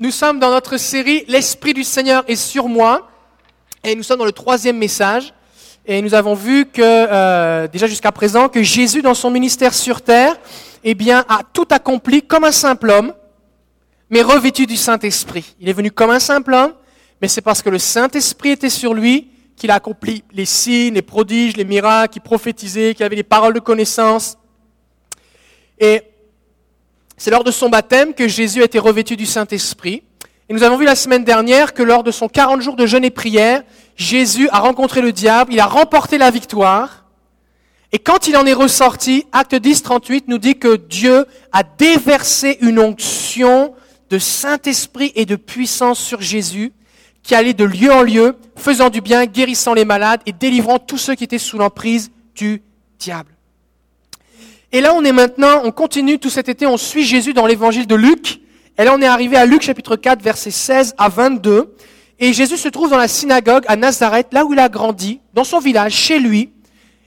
Nous sommes dans notre série L'Esprit du Seigneur est sur moi. Et nous sommes dans le troisième message. Et nous avons vu que, euh, déjà jusqu'à présent, que Jésus, dans son ministère sur terre, eh bien, a tout accompli comme un simple homme, mais revêtu du Saint-Esprit. Il est venu comme un simple homme, mais c'est parce que le Saint-Esprit était sur lui qu'il a accompli les signes, les prodiges, les miracles, qu'il prophétisait, qu'il avait les paroles de connaissance. Et c'est lors de son baptême que Jésus a été revêtu du Saint-Esprit. Et nous avons vu la semaine dernière que lors de son 40 jours de jeûne et prière, Jésus a rencontré le diable, il a remporté la victoire. Et quand il en est ressorti, acte 10, 38 nous dit que Dieu a déversé une onction de Saint-Esprit et de puissance sur Jésus, qui allait de lieu en lieu, faisant du bien, guérissant les malades et délivrant tous ceux qui étaient sous l'emprise du diable. Et là, on est maintenant, on continue tout cet été, on suit Jésus dans l'évangile de Luc. Et là, on est arrivé à Luc chapitre 4, versets 16 à 22. Et Jésus se trouve dans la synagogue à Nazareth, là où il a grandi, dans son village, chez lui.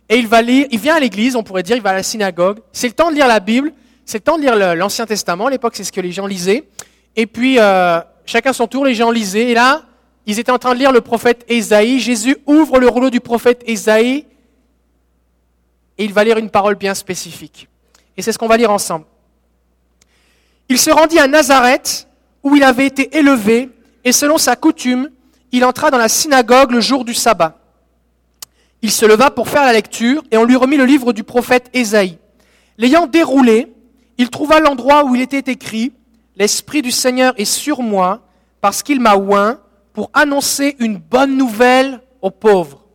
Et il va lire, il vient à l'église, on pourrait dire, il va à la synagogue. C'est le temps de lire la Bible, c'est le temps de lire l'Ancien Testament. À l'époque, c'est ce que les gens lisaient. Et puis, euh, chacun son tour, les gens lisaient. Et là, ils étaient en train de lire le prophète Ésaïe. Jésus ouvre le rouleau du prophète Ésaïe et il va lire une parole bien spécifique. Et c'est ce qu'on va lire ensemble. Il se rendit à Nazareth, où il avait été élevé, et selon sa coutume, il entra dans la synagogue le jour du sabbat. Il se leva pour faire la lecture, et on lui remit le livre du prophète Ésaïe. L'ayant déroulé, il trouva l'endroit où il était écrit, L'Esprit du Seigneur est sur moi, parce qu'il m'a oint pour annoncer une bonne nouvelle aux pauvres.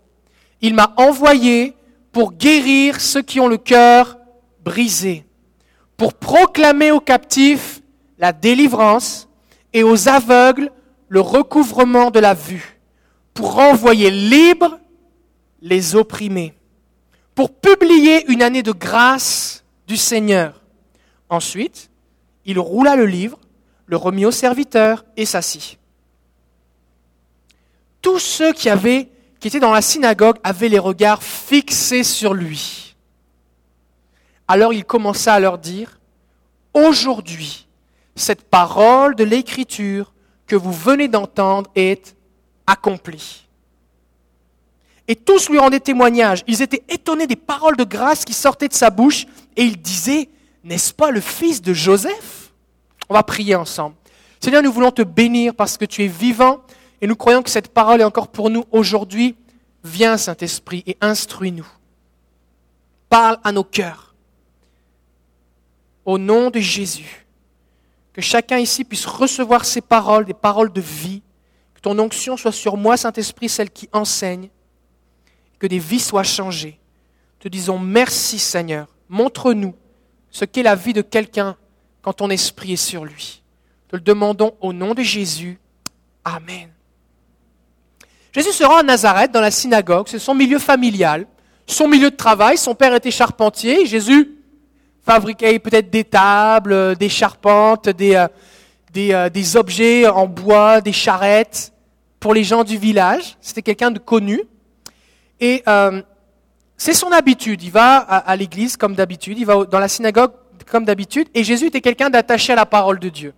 Il m'a envoyé pour guérir ceux qui ont le cœur brisé, pour proclamer aux captifs la délivrance et aux aveugles le recouvrement de la vue, pour renvoyer libres les opprimés, pour publier une année de grâce du Seigneur. Ensuite, il roula le livre, le remit au serviteur et s'assit. Tous ceux qui avaient étaient dans la synagogue avaient les regards fixés sur lui. Alors il commença à leur dire, Aujourd'hui, cette parole de l'Écriture que vous venez d'entendre est accomplie. Et tous lui rendaient témoignage. Ils étaient étonnés des paroles de grâce qui sortaient de sa bouche et ils disaient, N'est-ce pas le fils de Joseph? On va prier ensemble. Seigneur, nous voulons te bénir parce que tu es vivant et nous croyons que cette parole est encore pour nous aujourd'hui. Viens, Saint-Esprit, et instruis-nous. Parle à nos cœurs. Au nom de Jésus, que chacun ici puisse recevoir ces paroles, des paroles de vie. Que ton onction soit sur moi, Saint-Esprit, celle qui enseigne. Que des vies soient changées. Te disons merci, Seigneur. Montre-nous ce qu'est la vie de quelqu'un quand ton esprit est sur lui. Te le demandons au nom de Jésus. Amen. Jésus se rend à Nazareth, dans la synagogue, c'est son milieu familial, son milieu de travail. Son père était charpentier. Jésus fabriquait peut-être des tables, des charpentes, des, euh, euh, des, objets en bois, des charrettes pour les gens du village. C'était quelqu'un de connu. Et euh, c'est son habitude. Il va à, à l'église comme d'habitude, il va dans la synagogue comme d'habitude. Et Jésus était quelqu'un d'attaché à la parole de Dieu.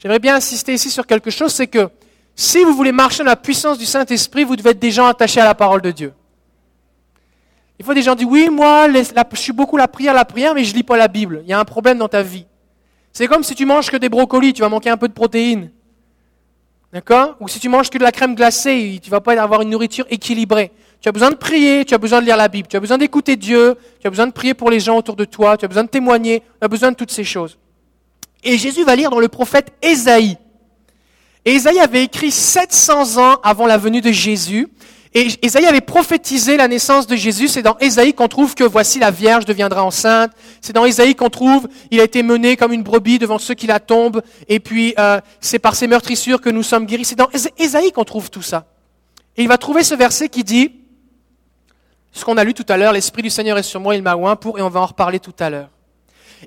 J'aimerais bien insister ici sur quelque chose, c'est que si vous voulez marcher dans la puissance du Saint-Esprit, vous devez être des gens attachés à la parole de Dieu. Il faut des gens qui disent, oui, moi, je suis beaucoup la prière, la prière, mais je lis pas la Bible. Il y a un problème dans ta vie. C'est comme si tu manges que des brocolis, tu vas manquer un peu de protéines. D'accord Ou si tu manges que de la crème glacée, tu vas pas avoir une nourriture équilibrée. Tu as besoin de prier, tu as besoin de lire la Bible, tu as besoin d'écouter Dieu, tu as besoin de prier pour les gens autour de toi, tu as besoin de témoigner, tu as besoin de toutes ces choses. Et Jésus va lire dans le prophète Ésaïe. Et Isaïe avait écrit 700 ans avant la venue de Jésus. Et Isaïe avait prophétisé la naissance de Jésus. C'est dans Isaïe qu'on trouve que voici la Vierge deviendra enceinte. C'est dans Isaïe qu'on trouve il a été mené comme une brebis devant ceux qui la tombent. Et puis euh, c'est par ses meurtrissures que nous sommes guéris. C'est dans Isaïe qu'on trouve tout ça. Et il va trouver ce verset qui dit, ce qu'on a lu tout à l'heure, l'Esprit du Seigneur est sur moi, il m'a oint pour, et on va en reparler tout à l'heure.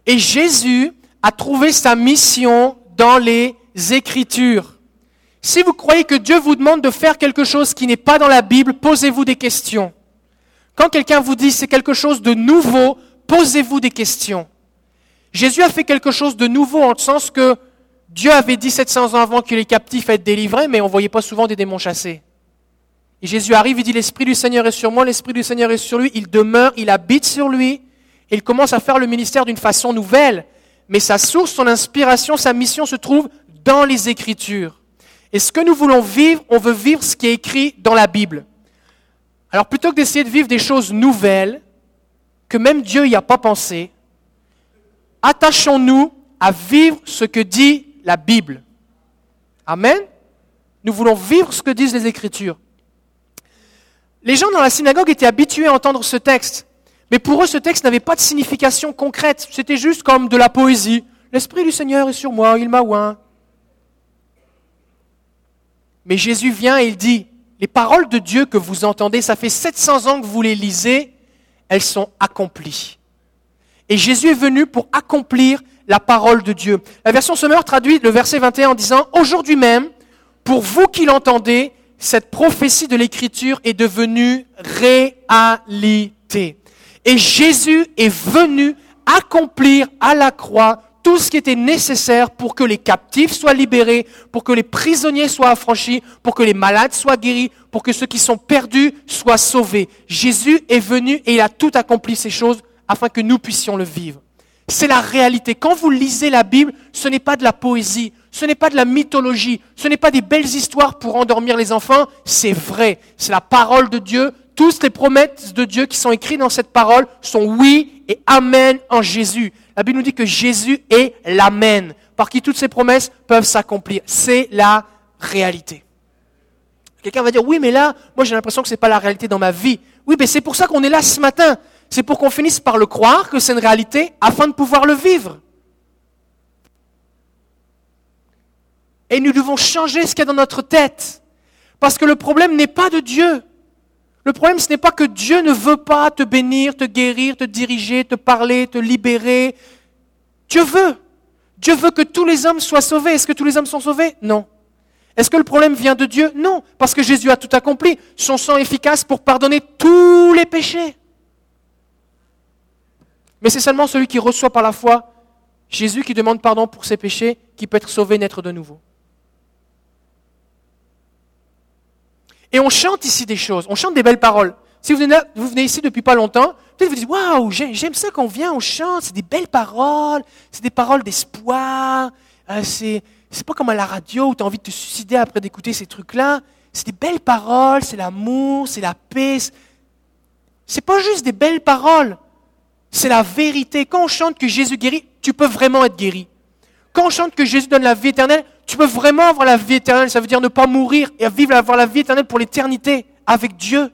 Et Jésus a trouvé sa mission dans les Écritures. Si vous croyez que Dieu vous demande de faire quelque chose qui n'est pas dans la Bible, posez-vous des questions. Quand quelqu'un vous dit c'est quelque chose de nouveau, posez-vous des questions. Jésus a fait quelque chose de nouveau en le sens que Dieu avait dit 700 ans avant que les captifs être délivrés, mais on ne voyait pas souvent des démons chassés. Et Jésus arrive, il dit, l'Esprit du Seigneur est sur moi, l'Esprit du Seigneur est sur lui, il demeure, il habite sur lui, et il commence à faire le ministère d'une façon nouvelle. Mais sa source, son inspiration, sa mission se trouve dans les Écritures. Et ce que nous voulons vivre, on veut vivre ce qui est écrit dans la Bible. Alors plutôt que d'essayer de vivre des choses nouvelles, que même Dieu n'y a pas pensé, attachons-nous à vivre ce que dit la Bible. Amen. Nous voulons vivre ce que disent les Écritures. Les gens dans la synagogue étaient habitués à entendre ce texte, mais pour eux ce texte n'avait pas de signification concrète, c'était juste comme de la poésie. L'Esprit du Seigneur est sur moi, il m'a oint. Mais Jésus vient et il dit, les paroles de Dieu que vous entendez, ça fait 700 ans que vous les lisez, elles sont accomplies. Et Jésus est venu pour accomplir la parole de Dieu. La version Sommer traduit le verset 21 en disant, aujourd'hui même, pour vous qui l'entendez, cette prophétie de l'Écriture est devenue réalité. Et Jésus est venu accomplir à la croix tout ce qui était nécessaire pour que les captifs soient libérés, pour que les prisonniers soient affranchis, pour que les malades soient guéris, pour que ceux qui sont perdus soient sauvés. Jésus est venu et il a tout accompli ces choses afin que nous puissions le vivre. C'est la réalité. Quand vous lisez la Bible, ce n'est pas de la poésie, ce n'est pas de la mythologie, ce n'est pas des belles histoires pour endormir les enfants, c'est vrai. C'est la parole de Dieu. Toutes les promesses de Dieu qui sont écrites dans cette parole sont oui et amen en Jésus. La Bible nous dit que Jésus est l'amen, par qui toutes ces promesses peuvent s'accomplir. C'est la réalité. Quelqu'un va dire, oui, mais là, moi j'ai l'impression que ce n'est pas la réalité dans ma vie. Oui, mais c'est pour ça qu'on est là ce matin. C'est pour qu'on finisse par le croire que c'est une réalité afin de pouvoir le vivre. Et nous devons changer ce qu'il y a dans notre tête. Parce que le problème n'est pas de Dieu. Le problème, ce n'est pas que Dieu ne veut pas te bénir, te guérir, te diriger, te parler, te libérer. Dieu veut. Dieu veut que tous les hommes soient sauvés. Est-ce que tous les hommes sont sauvés? Non. Est-ce que le problème vient de Dieu? Non, parce que Jésus a tout accompli. Son sang est efficace pour pardonner tous les péchés. Mais c'est seulement celui qui reçoit par la foi Jésus qui demande pardon pour ses péchés qui peut être sauvé, naître de nouveau. Et on chante ici des choses, on chante des belles paroles. Si vous venez, ici depuis pas longtemps, peut-être vous dites Waouh, j'aime ça qu'on vient, on chante, c'est des belles paroles, c'est des paroles d'espoir, euh, c'est, c'est pas comme à la radio où tu as envie de te suicider après d'écouter ces trucs-là. C'est des belles paroles, c'est l'amour, c'est la paix. C'est pas juste des belles paroles, c'est la vérité. Quand on chante que Jésus guérit, tu peux vraiment être guéri. Quand on chante que Jésus donne la vie éternelle, tu peux vraiment avoir la vie éternelle. Ça veut dire ne pas mourir et vivre, avoir la vie éternelle pour l'éternité avec Dieu.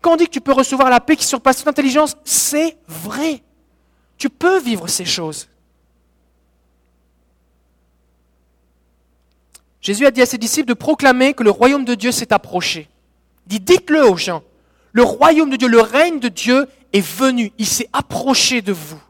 Quand on dit que tu peux recevoir la paix qui surpasse toute intelligence, c'est vrai. Tu peux vivre ces choses. Jésus a dit à ses disciples de proclamer que le royaume de Dieu s'est approché. Il dit, dites-le aux gens. Le royaume de Dieu, le règne de Dieu est venu. Il s'est approché de vous.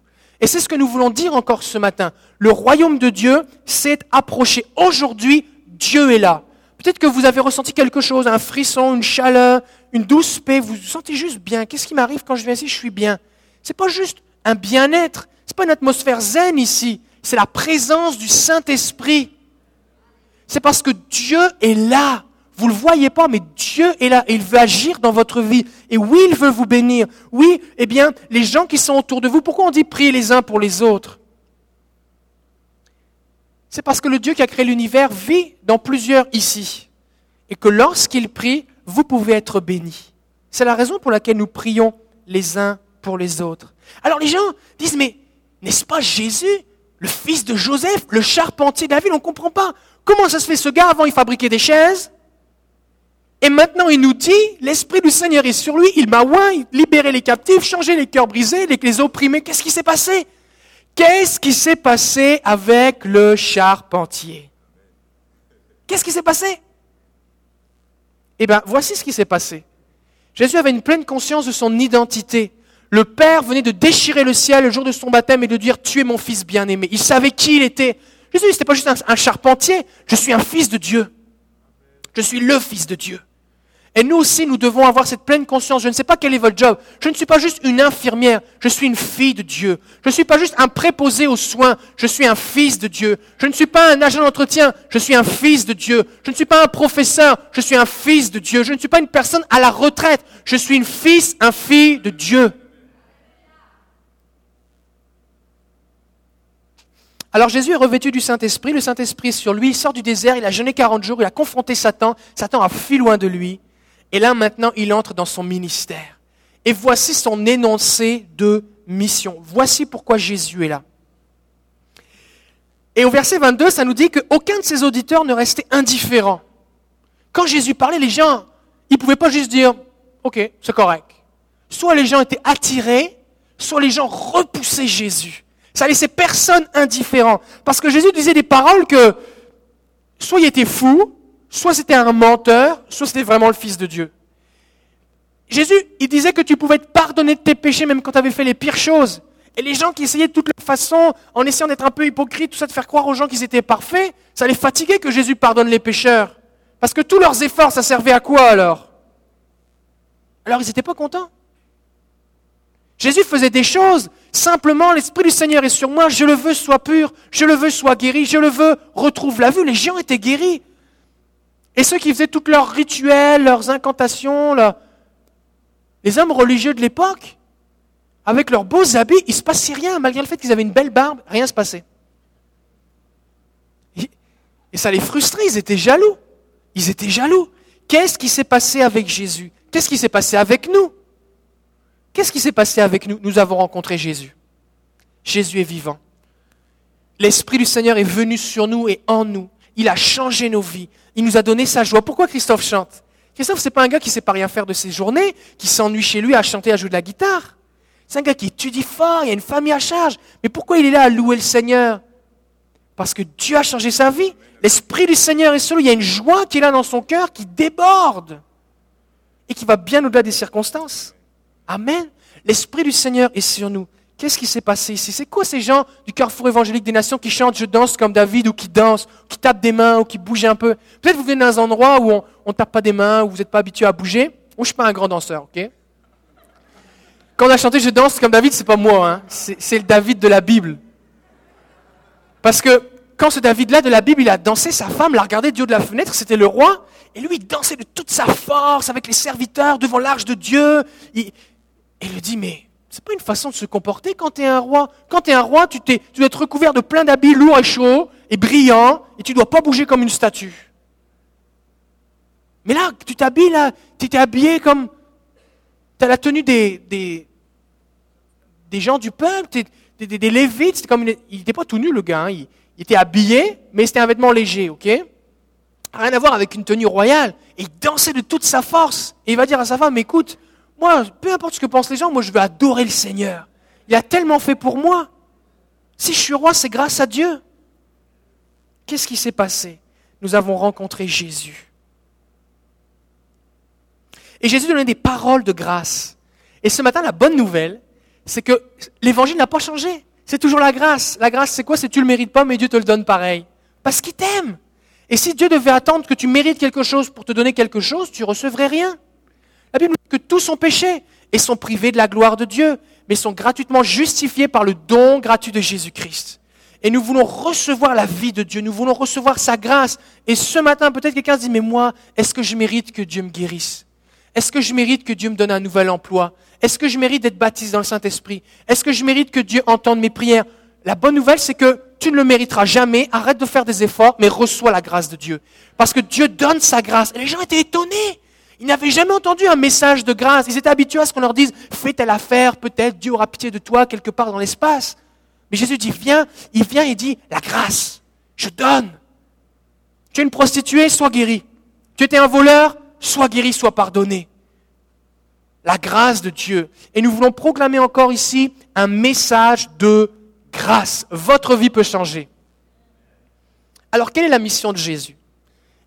Et c'est ce que nous voulons dire encore ce matin. Le royaume de Dieu s'est approché. Aujourd'hui, Dieu est là. Peut-être que vous avez ressenti quelque chose, un frisson, une chaleur, une douce paix. Vous vous sentez juste bien. Qu'est-ce qui m'arrive quand je viens ici? Je suis bien. C'est pas juste un bien-être. C'est pas une atmosphère zen ici. C'est la présence du Saint-Esprit. C'est parce que Dieu est là. Vous ne le voyez pas, mais Dieu est là et il veut agir dans votre vie. Et oui, il veut vous bénir. Oui, eh bien, les gens qui sont autour de vous, pourquoi on dit prier les uns pour les autres? C'est parce que le Dieu qui a créé l'univers vit dans plusieurs ici. Et que lorsqu'il prie, vous pouvez être bénis. C'est la raison pour laquelle nous prions les uns pour les autres. Alors les gens disent, mais n'est-ce pas Jésus, le fils de Joseph, le charpentier de la ville? On ne comprend pas. Comment ça se fait? Ce gars avant il fabriquait des chaises et maintenant, il nous dit, l'Esprit du Seigneur est sur lui, il m'a oint, libéré les captifs, changé les cœurs brisés, les, opprimés. Qu'est-ce qui s'est passé? Qu'est-ce qui s'est passé avec le charpentier? Qu'est-ce qui s'est passé? Eh bien, voici ce qui s'est passé. Jésus avait une pleine conscience de son identité. Le Père venait de déchirer le ciel le jour de son baptême et de dire, tu es mon fils bien-aimé. Il savait qui il était. Jésus, n'était pas juste un charpentier, je suis un fils de Dieu. Je suis le fils de Dieu. Et nous aussi, nous devons avoir cette pleine conscience. Je ne sais pas quel est votre job. Je ne suis pas juste une infirmière. Je suis une fille de Dieu. Je ne suis pas juste un préposé aux soins. Je suis un fils de Dieu. Je ne suis pas un agent d'entretien. Je suis un fils de Dieu. Je ne suis pas un professeur. Je suis un fils de Dieu. Je ne suis pas une personne à la retraite. Je suis une fils, un fille de Dieu. Alors Jésus est revêtu du Saint-Esprit. Le Saint-Esprit est sur lui. Il sort du désert. Il a jeûné 40 jours. Il a confronté Satan. Satan a fui loin de lui. Et là maintenant, il entre dans son ministère. Et voici son énoncé de mission. Voici pourquoi Jésus est là. Et au verset 22, ça nous dit qu'aucun de ses auditeurs ne restait indifférent. Quand Jésus parlait, les gens, ils ne pouvaient pas juste dire, OK, c'est correct. Soit les gens étaient attirés, soit les gens repoussaient Jésus. Ça laissait personne indifférent. Parce que Jésus disait des paroles que soit il était fou, soit c'était un menteur, soit c'était vraiment le Fils de Dieu. Jésus, il disait que tu pouvais te pardonner de tes péchés même quand tu avais fait les pires choses. Et les gens qui essayaient de toute façon, en essayant d'être un peu hypocrites, tout ça, de faire croire aux gens qu'ils étaient parfaits, ça les fatiguait que Jésus pardonne les pécheurs. Parce que tous leurs efforts, ça servait à quoi alors? Alors ils n'étaient pas contents. Jésus faisait des choses, simplement l'Esprit du Seigneur est sur moi, je le veux soit pur, je le veux soit guéri, je le veux retrouve la vue. Les gens étaient guéris. Et ceux qui faisaient tous leurs rituels, leurs incantations, les hommes religieux de l'époque, avec leurs beaux habits, il ne se passait rien, malgré le fait qu'ils avaient une belle barbe, rien ne se passait. Et ça les frustrait, ils étaient jaloux. Ils étaient jaloux. Qu'est-ce qui s'est passé avec Jésus? Qu'est-ce qui s'est passé avec nous? Qu'est-ce qui s'est passé avec nous? Nous avons rencontré Jésus. Jésus est vivant. L'Esprit du Seigneur est venu sur nous et en nous. Il a changé nos vies. Il nous a donné sa joie. Pourquoi Christophe chante? Christophe, c'est pas un gars qui sait pas rien faire de ses journées, qui s'ennuie chez lui à chanter, à jouer de la guitare. C'est un gars qui étudie fort, il a une famille à charge. Mais pourquoi il est là à louer le Seigneur? Parce que Dieu a changé sa vie. L'Esprit du Seigneur est sur lui. Il y a une joie qui est là dans son cœur, qui déborde. Et qui va bien au-delà des circonstances. Amen. L'Esprit du Seigneur est sur nous. Qu'est-ce qui s'est passé ici? C'est quoi ces gens du carrefour évangélique des nations qui chantent Je danse comme David ou qui dansent, qui tapent des mains ou qui bougent un peu? Peut-être vous venez dans un endroit où on ne tape pas des mains, où vous n'êtes pas habitué à bouger. Moi, je ne suis pas un grand danseur, ok? Quand on a chanté Je danse comme David, c'est pas moi, hein. c'est le David de la Bible. Parce que quand ce David-là de la Bible, il a dansé, sa femme l'a regardé du haut de la fenêtre, c'était le roi, et lui, il dansait de toute sa force avec les serviteurs devant l'arche de Dieu. et il lui dit, mais c'est pas une façon de se comporter quand tu es un roi. Quand tu es un roi, tu, tu dois être recouvert de plein d'habits lourds et chauds et brillants, et tu dois pas bouger comme une statue. Mais là, tu t'habilles, là, tu t'es habillé comme. Tu as la tenue des, gens du peuple, des, lévites. Comme il n'était pas tout nu, le gars. Hein. Il, était habillé, mais c'était un vêtement léger, ok? Rien à voir avec une tenue royale. Il dansait de toute sa force. Et il va dire à sa femme Écoute, moi, peu importe ce que pensent les gens, moi je veux adorer le Seigneur. Il a tellement fait pour moi. Si je suis roi, c'est grâce à Dieu. Qu'est-ce qui s'est passé? Nous avons rencontré Jésus. Et Jésus donnait des paroles de grâce. Et ce matin, la bonne nouvelle, c'est que l'évangile n'a pas changé. C'est toujours la grâce. La grâce, c'est quoi? C'est tu le mérites pas, mais Dieu te le donne pareil. Parce qu'il t'aime. Et si Dieu devait attendre que tu mérites quelque chose pour te donner quelque chose, tu recevrais rien. La Bible dit que tous sont péchés et sont privés de la gloire de Dieu, mais sont gratuitement justifiés par le don gratuit de Jésus-Christ. Et nous voulons recevoir la vie de Dieu, nous voulons recevoir sa grâce. Et ce matin, peut-être quelqu'un se dit, mais moi, est-ce que je mérite que Dieu me guérisse? Est-ce que je mérite que Dieu me donne un nouvel emploi? Est-ce que je mérite d'être baptisé dans le Saint-Esprit? Est-ce que je mérite que Dieu entende mes prières? La bonne nouvelle, c'est que tu ne le mériteras jamais, arrête de faire des efforts, mais reçois la grâce de Dieu. Parce que Dieu donne sa grâce. Et les gens étaient étonnés. Ils n'avaient jamais entendu un message de grâce. Ils étaient habitués à ce qu'on leur dise, fais telle affaire, peut-être Dieu aura pitié de toi quelque part dans l'espace. Mais Jésus dit, viens, il vient et dit, la grâce, je donne. Tu es une prostituée, sois guéri. Tu étais un voleur, sois guéri, sois pardonné. La grâce de Dieu. Et nous voulons proclamer encore ici un message de grâce. Votre vie peut changer. Alors, quelle est la mission de Jésus?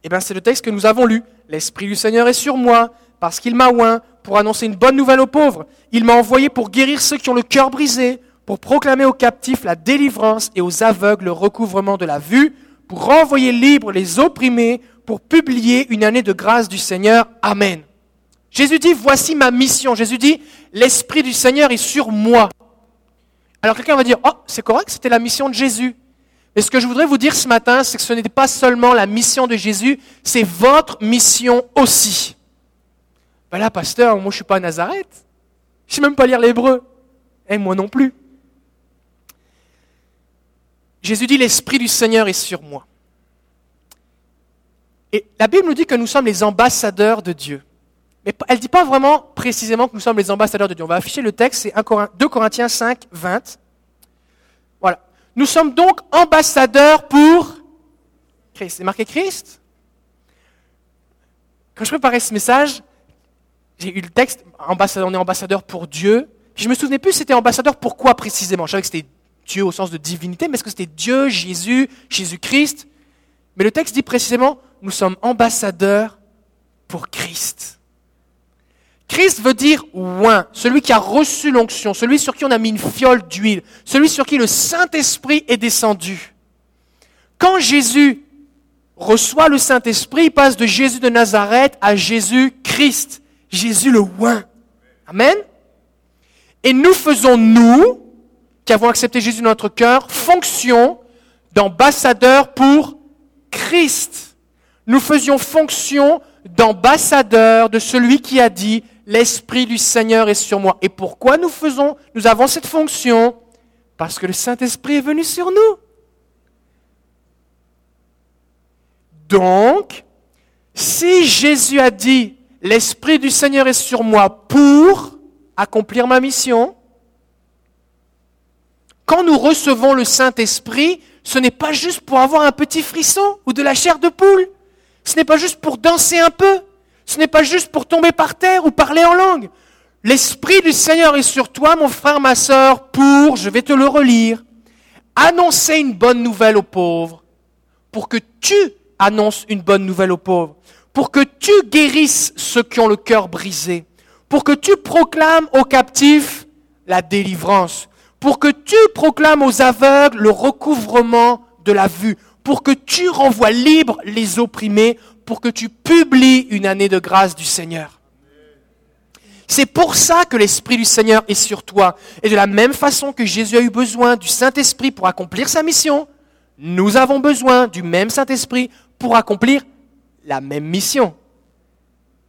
Eh bien, c'est le texte que nous avons lu. L'Esprit du Seigneur est sur moi, parce qu'il m'a oint pour annoncer une bonne nouvelle aux pauvres. Il m'a envoyé pour guérir ceux qui ont le cœur brisé, pour proclamer aux captifs la délivrance et aux aveugles le recouvrement de la vue, pour renvoyer libres les opprimés, pour publier une année de grâce du Seigneur. Amen. Jésus dit, voici ma mission. Jésus dit, l'Esprit du Seigneur est sur moi. Alors quelqu'un va dire, oh, c'est correct, c'était la mission de Jésus. Mais ce que je voudrais vous dire ce matin, c'est que ce n'était pas seulement la mission de Jésus, c'est votre mission aussi. Ben là, pasteur, moi je ne suis pas à Nazareth. Je ne sais même pas lire l'hébreu. Et moi non plus. Jésus dit, l'Esprit du Seigneur est sur moi. Et la Bible nous dit que nous sommes les ambassadeurs de Dieu. Mais elle ne dit pas vraiment précisément que nous sommes les ambassadeurs de Dieu. On va afficher le texte, c'est 2 Corinthiens 5, 20. Nous sommes donc ambassadeurs pour Christ. C'est marqué Christ Quand je préparais ce message, j'ai eu le texte, ambassadeur, on est ambassadeur pour Dieu. Je me souvenais plus c'était ambassadeur pour quoi précisément. Je savais que c'était Dieu au sens de divinité, mais est-ce que c'était Dieu, Jésus, Jésus-Christ? Mais le texte dit précisément, nous sommes ambassadeurs pour Christ. Christ veut dire oint, celui qui a reçu l'onction, celui sur qui on a mis une fiole d'huile, celui sur qui le Saint-Esprit est descendu. Quand Jésus reçoit le Saint-Esprit, il passe de Jésus de Nazareth à Jésus-Christ, Jésus le oint. Amen. Et nous faisons, nous, qui avons accepté Jésus dans notre cœur, fonction d'ambassadeur pour Christ. Nous faisions fonction d'ambassadeur de celui qui a dit l'Esprit du Seigneur est sur moi. Et pourquoi nous faisons, nous avons cette fonction? Parce que le Saint-Esprit est venu sur nous. Donc, si Jésus a dit l'Esprit du Seigneur est sur moi pour accomplir ma mission, quand nous recevons le Saint-Esprit, ce n'est pas juste pour avoir un petit frisson ou de la chair de poule. Ce n'est pas juste pour danser un peu. Ce n'est pas juste pour tomber par terre ou parler en langue. L'Esprit du Seigneur est sur toi, mon frère, ma sœur, pour, je vais te le relire, annoncer une bonne nouvelle aux pauvres, pour que tu annonces une bonne nouvelle aux pauvres, pour que tu guérisses ceux qui ont le cœur brisé, pour que tu proclames aux captifs la délivrance, pour que tu proclames aux aveugles le recouvrement de la vue, pour que tu renvoies libres les opprimés, pour que tu publies une année de grâce du Seigneur. C'est pour ça que l'Esprit du Seigneur est sur toi. Et de la même façon que Jésus a eu besoin du Saint-Esprit pour accomplir sa mission, nous avons besoin du même Saint-Esprit pour accomplir la même mission.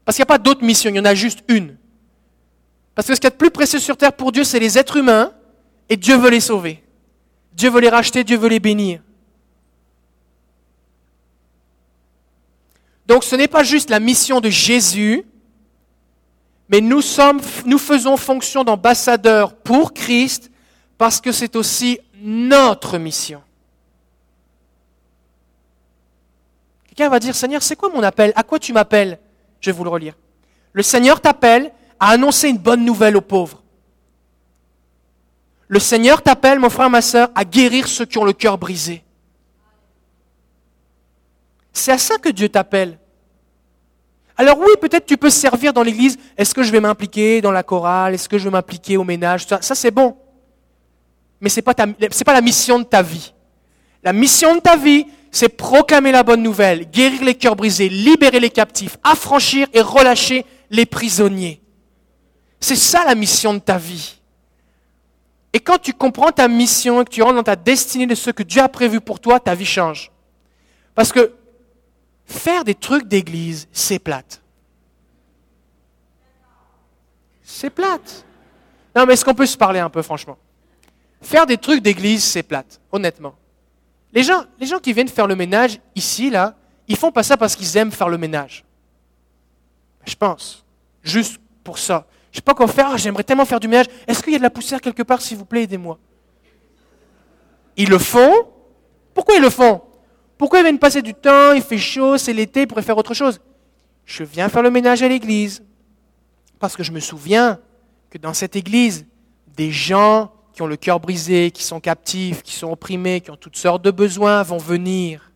Parce qu'il n'y a pas d'autre mission, il y en a juste une. Parce que ce qui est le plus précieux sur terre pour Dieu, c'est les êtres humains, et Dieu veut les sauver. Dieu veut les racheter, Dieu veut les bénir. Donc ce n'est pas juste la mission de Jésus, mais nous, sommes, nous faisons fonction d'ambassadeurs pour Christ parce que c'est aussi notre mission. Quelqu'un va dire, Seigneur, c'est quoi mon appel? À quoi tu m'appelles? Je vais vous le relire. Le Seigneur t'appelle à annoncer une bonne nouvelle aux pauvres. Le Seigneur t'appelle, mon frère, ma soeur, à guérir ceux qui ont le cœur brisé. C'est à ça que Dieu t'appelle. Alors oui, peut-être tu peux servir dans l'église. Est-ce que je vais m'impliquer dans la chorale? Est-ce que je vais m'impliquer au ménage? Ça, c'est bon. Mais ce n'est pas, pas la mission de ta vie. La mission de ta vie, c'est proclamer la bonne nouvelle, guérir les cœurs brisés, libérer les captifs, affranchir et relâcher les prisonniers. C'est ça la mission de ta vie. Et quand tu comprends ta mission et que tu rentres dans ta destinée de ce que Dieu a prévu pour toi, ta vie change. Parce que Faire des trucs d'église, c'est plate. C'est plate. Non, mais est-ce qu'on peut se parler un peu, franchement? Faire des trucs d'église, c'est plate, honnêtement. Les gens, les gens qui viennent faire le ménage ici, là, ils font pas ça parce qu'ils aiment faire le ménage. Je pense. Juste pour ça. Je sais pas quoi faire, ah, j'aimerais tellement faire du ménage. Est-ce qu'il y a de la poussière quelque part, s'il vous plaît, aidez-moi? Ils le font. Pourquoi ils le font? Pourquoi ils viennent passer du temps, il fait chaud, c'est l'été, ils pourraient faire autre chose? Je viens faire le ménage à l'église. Parce que je me souviens que dans cette église, des gens qui ont le cœur brisé, qui sont captifs, qui sont opprimés, qui ont toutes sortes de besoins vont venir.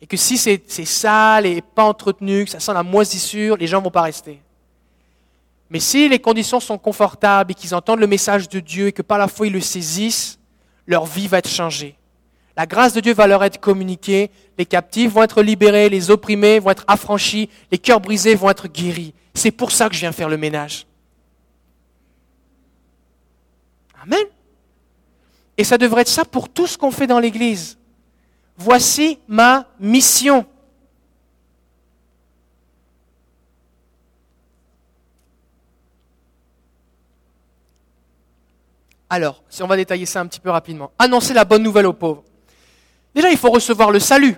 Et que si c'est sale et pas entretenu, que ça sent la moisissure, les gens ne vont pas rester. Mais si les conditions sont confortables et qu'ils entendent le message de Dieu et que par la foi ils le saisissent, leur vie va être changée. La grâce de Dieu va leur être communiquée, les captifs vont être libérés, les opprimés vont être affranchis, les cœurs brisés vont être guéris. C'est pour ça que je viens faire le ménage. Amen. Et ça devrait être ça pour tout ce qu'on fait dans l'Église. Voici ma mission. Alors, si on va détailler ça un petit peu rapidement. Annoncer la bonne nouvelle aux pauvres. Déjà, il faut recevoir le salut.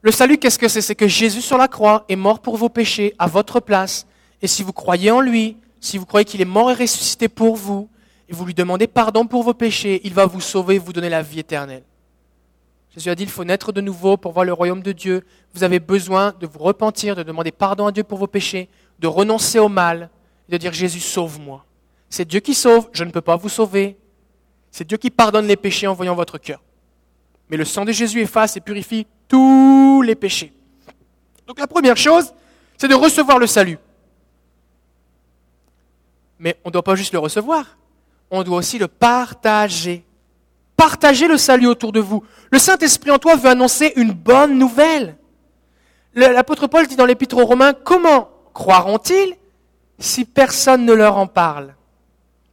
Le salut, qu'est-ce que c'est? C'est que Jésus sur la croix est mort pour vos péchés à votre place. Et si vous croyez en lui, si vous croyez qu'il est mort et ressuscité pour vous, et vous lui demandez pardon pour vos péchés, il va vous sauver et vous donner la vie éternelle. Jésus a dit, il faut naître de nouveau pour voir le royaume de Dieu. Vous avez besoin de vous repentir, de demander pardon à Dieu pour vos péchés, de renoncer au mal, et de dire, Jésus, sauve-moi. C'est Dieu qui sauve, je ne peux pas vous sauver. C'est Dieu qui pardonne les péchés en voyant votre cœur. Mais le sang de Jésus efface et purifie tous les péchés. Donc la première chose, c'est de recevoir le salut. Mais on ne doit pas juste le recevoir, on doit aussi le partager. Partagez le salut autour de vous. Le Saint-Esprit en toi veut annoncer une bonne nouvelle. L'apôtre Paul dit dans l'Épître aux Romains, comment croiront-ils si personne ne leur en parle?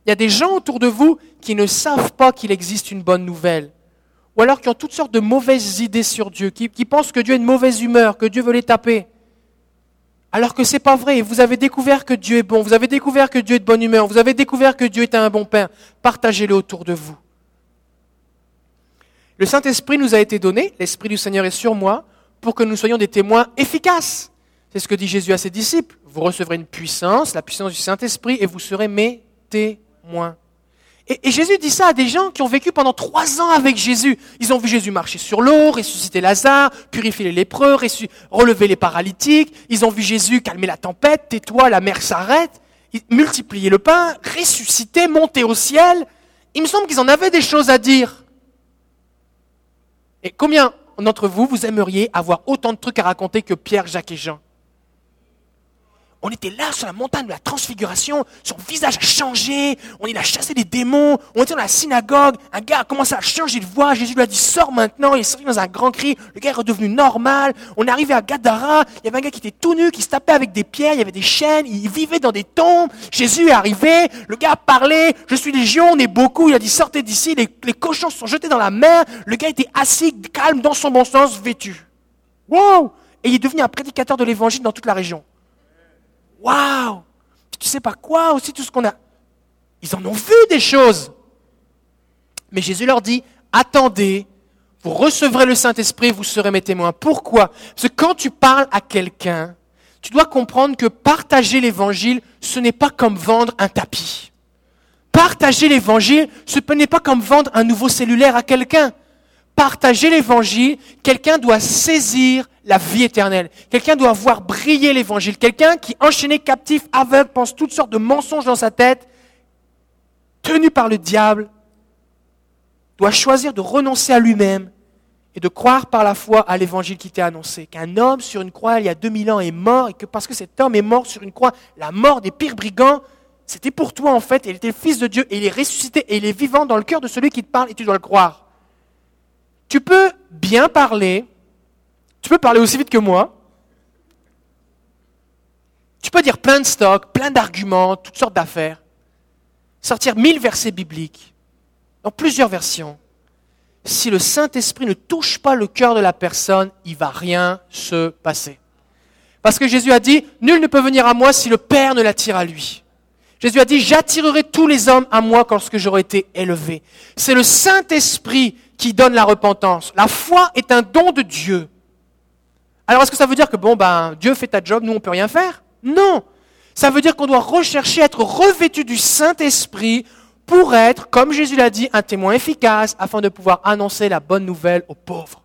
Il y a des gens autour de vous qui ne savent pas qu'il existe une bonne nouvelle, ou alors qui ont toutes sortes de mauvaises idées sur Dieu, qui, pensent que Dieu est de mauvaise humeur, que Dieu veut les taper. Alors que c'est pas vrai. Vous avez découvert que Dieu est bon. Vous avez découvert que Dieu est de bonne humeur. Vous avez découvert que Dieu est un bon Père. Partagez-le autour de vous. Le Saint-Esprit nous a été donné, l'Esprit du Seigneur est sur moi, pour que nous soyons des témoins efficaces. C'est ce que dit Jésus à ses disciples. Vous recevrez une puissance, la puissance du Saint-Esprit, et vous serez mes témoins. Et, Jésus dit ça à des gens qui ont vécu pendant trois ans avec Jésus. Ils ont vu Jésus marcher sur l'eau, ressusciter Lazare, purifier les lépreux, relever les paralytiques. Ils ont vu Jésus calmer la tempête, tais-toi, la mer s'arrête, multiplier le pain, ressusciter, monter au ciel. Il me semble qu'ils en avaient des choses à dire. Et combien d'entre vous, vous aimeriez avoir autant de trucs à raconter que Pierre, Jacques et Jean? On était là sur la montagne de la transfiguration, son visage a changé, on est a chassé des démons, on était dans la synagogue, un gars a commencé à changer de voix, Jésus lui a dit sors maintenant, il est sorti dans un grand cri, le gars est redevenu normal, on est arrivé à Gadara, il y avait un gars qui était tout nu, qui se tapait avec des pierres, il y avait des chaînes, il vivait dans des tombes, Jésus est arrivé, le gars a parlé, je suis légion, on est beaucoup, il a dit sortez d'ici, les, les cochons se sont jetés dans la mer, le gars était assis, calme, dans son bon sens, vêtu. Wow! Et il est devenu un prédicateur de l'évangile dans toute la région. Waouh Tu sais pas quoi aussi, tout ce qu'on a. Ils en ont vu des choses. Mais Jésus leur dit, attendez, vous recevrez le Saint-Esprit, vous serez mes témoins. Pourquoi? Parce que quand tu parles à quelqu'un, tu dois comprendre que partager l'évangile, ce n'est pas comme vendre un tapis. Partager l'évangile, ce n'est pas comme vendre un nouveau cellulaire à quelqu'un. Partager l'évangile, quelqu'un doit saisir la vie éternelle. Quelqu'un doit voir briller l'évangile. Quelqu'un qui, enchaîné, captif, aveugle, pense toutes sortes de mensonges dans sa tête, tenu par le diable, doit choisir de renoncer à lui-même et de croire par la foi à l'évangile qui t'est annoncé. Qu'un homme sur une croix il y a 2000 ans est mort et que parce que cet homme est mort sur une croix, la mort des pires brigands, c'était pour toi en fait, il était le Fils de Dieu et il est ressuscité et il est vivant dans le cœur de celui qui te parle et tu dois le croire. Tu peux bien parler, tu peux parler aussi vite que moi. Tu peux dire plein de stocks, plein d'arguments, toutes sortes d'affaires. Sortir mille versets bibliques, dans plusieurs versions. Si le Saint-Esprit ne touche pas le cœur de la personne, il va rien se passer. Parce que Jésus a dit, nul ne peut venir à moi si le Père ne l'attire à lui. Jésus a dit, j'attirerai tous les hommes à moi lorsque j'aurai été élevé. C'est le Saint-Esprit qui donne la repentance. La foi est un don de Dieu. Alors est-ce que ça veut dire que bon ben Dieu fait ta job, nous on peut rien faire? Non. Ça veut dire qu'on doit rechercher à être revêtu du Saint-Esprit pour être, comme Jésus l'a dit, un témoin efficace afin de pouvoir annoncer la bonne nouvelle aux pauvres.